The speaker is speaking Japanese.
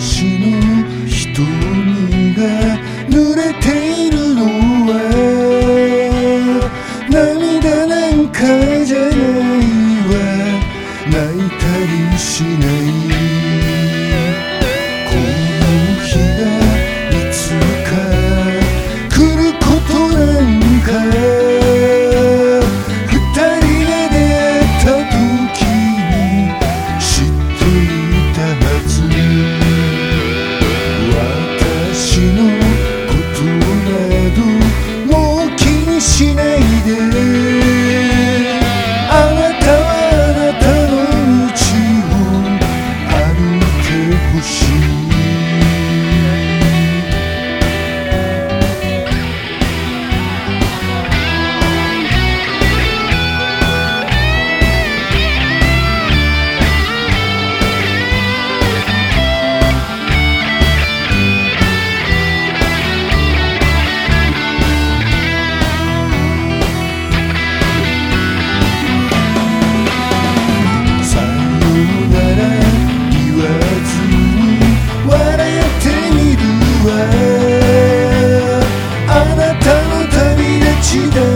石の瞳が濡れているのは涙なんかじゃないわ。泣いたりしない。して